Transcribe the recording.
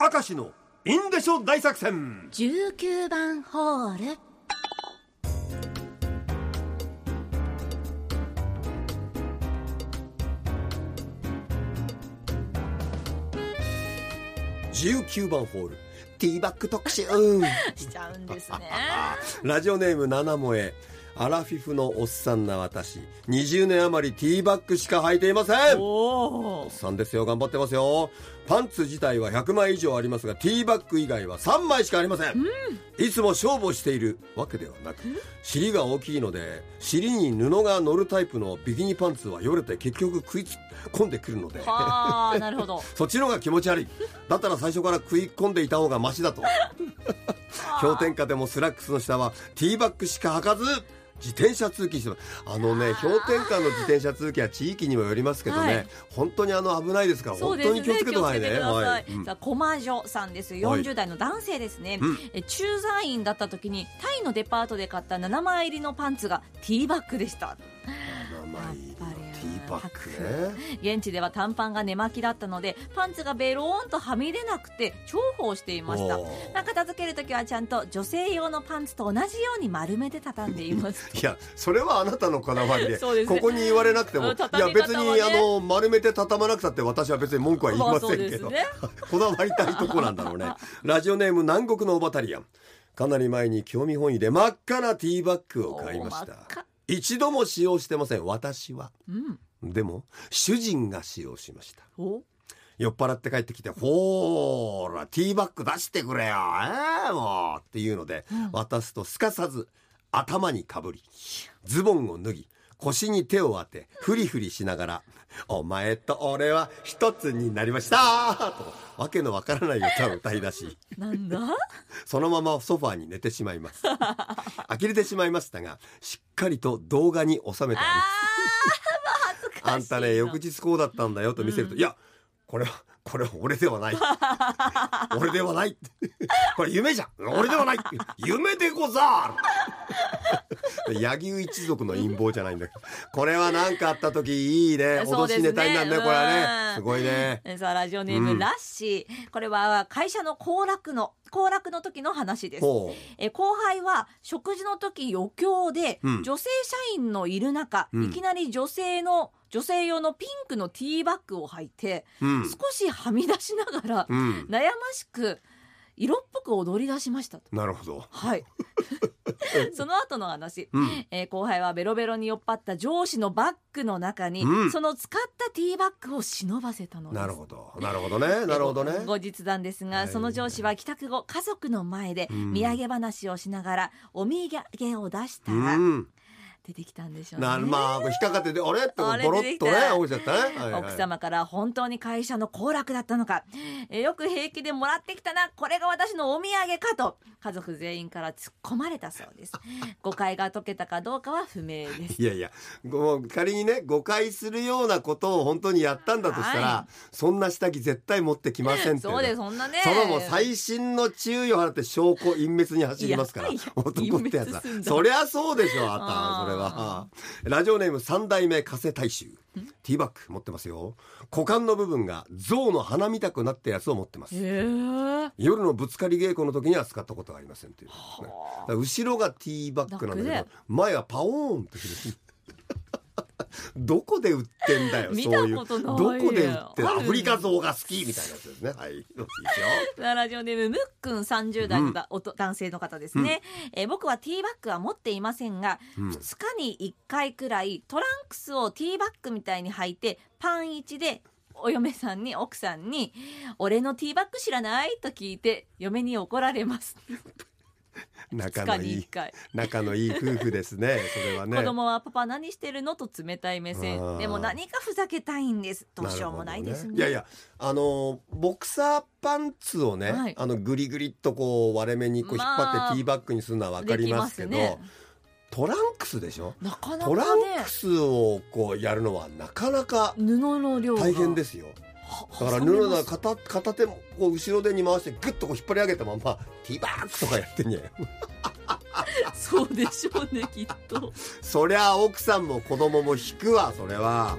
明石のインデショ大作戦。19番ホール。19番ホール。ティーバッグ特集。しちゃうんですね。ラジオネーム七萌えアラフィフのおっさんな私。20年余りティーバッグしか履いていません。おおっさんですよ。頑張ってますよ。パンツ自体は100枚以上ありますが Tバック以外は3枚しかありません、いつも勝負をしているわけではなく尻が大きいので尻に布が乗るタイプのビキニパンツはよれて結局食いつ込んでくるので。はあなるほど。そっちの方が気持ち悪い。だったら最初から食い込んでいた方がマシだと。氷点下でもスラックスの下は Tバックしか履かず自転車通勤してあのね氷点下の自転車通勤は地域にもよりますけどね、はい。本当にあの危ないですからね。当に気をつけてください。ねはい。うん。さあ駒女さんです40代の男性ですね、うん。え駐在員だった時にタイのデパートで買った7枚入りのパンツがティーバッグでしたバッグね。現地では短パンが寝巻きだったのでパンツがベローンとはみ出なくて重宝していました。片付ける時はちゃんと女性用のパンツと同じように丸めて畳んでいます。いやそれはあなたのこだわりでね。ここに言われなくても、うんいや別にあの丸めて畳まなくたって私は別に文句は言いませんけど、ね。こだわりたいとこなんだろうね。ラジオネーム南国のオバタリアンかなり前に興味本位で真っ赤なティーバッグを買いました。一度も使用してません。私は。うんでも主人が使用しました。お？酔っ払って帰ってきて「ほーらティーバッグ出してくれよ。ええもう」っていうので、渡すとすかさず頭にかぶりズボンを脱ぎ腰に手を当てフリフリしながら「お前と俺は一つになりました」とわけのわからない歌を歌い出しなんだ？そのままソファーに寝てしまいます。呆れてしまいましたがしっかりと動画に収めてありますあんたね翌日こうだったんだよと見せると、いやこれはこれは俺ではない。俺ではない。これ夢じゃん。俺ではない。夢でござる 柳生一族の陰謀じゃないんだけど。これは何かあった時いいね。脅しネタになるねこれはうんね。すごいね。さあラジオネーム、うん。ラッシー。これは会社の行楽の行楽の時の話です。ほえ後輩は食事の時余興で、うん。女性社員のいる中、うん。いきなり女性の女性用のピンクのティーバッグを履いて、少しはみ出しながら、うん。悩ましく色っぽく踊り出しましたと。なるほど。はいその後の話、うん。えー後輩はベロベロに酔っ払った上司のバッグの中に、うん。その使ったティーバッグを忍ばせたのです。なるほど。なるほどね。なるほどね。後日談ですが、はい。その上司は帰宅後家族の前でうん。土産話をしながらお土産を出したうらん出てきたんでしょうね。なまあ引っかかっててあれ？ってボロッとね落ちちゃったね、はいはい。奥様から本当に会社の行楽だったのか、えーよく平気でもらってきたな。これが私のお土産かと。家族全員から突っ込まれたそうです。誤解が解けたかどうかは不明です。いやいやもう仮にね誤解するようなことを本当にやったんだとしたら、はそんな下着絶対持ってきませんってそうですそんなね。そのもう最新の注意を払って証拠隠滅に走りますから。男ってやつは。そりゃそうでしょあんた。それはラジオネーム三代目加瀬大衆。ティーバッグ持ってますよ。股間の部分が象の鼻みたくなったやつを持ってます。へえ。夜のぶつかり稽古の時には使ったことがありませんという後ろがティーバッグなんだけど前はパオーンってする どこで売ってんだよ見たそういう。ことないよ。どこで売ってアフリカ象が好きみたいなやつですね。はい。いい。ですよラジオネームむっくん30代のだ、おと男性の方ですね、えー僕はティーバッグは持っていませんが、うん。2日に1回くらいトランクスをティーバッグみたいに履いてパン1でお嫁さんに奥さんに「俺のティーバッグ知らない?」と聞いて嫁に怒られます。2日に 仲のいい1回、仲のいい夫婦ですね それはね。子供は「パパ何してるの?」と冷たい目線。でも何かふざけたいんです。どうしようもないですね。るほどいやいやあのボクサーパンツをね、はい。あのグリグリっとこう割れ目にこう引っ張まあってティーバッグにするのは分かりますけどますね。トランクスでしょ？なかなトラかねンクスをこうやるのはなかなか布の量が大変ですよだから布の片片手もこう後ろ手に回してグッとこう引っ張り上げたままティーバッグとかやってんやそうでしょうねきっとそりゃ奥さんも子供も引くわそれは。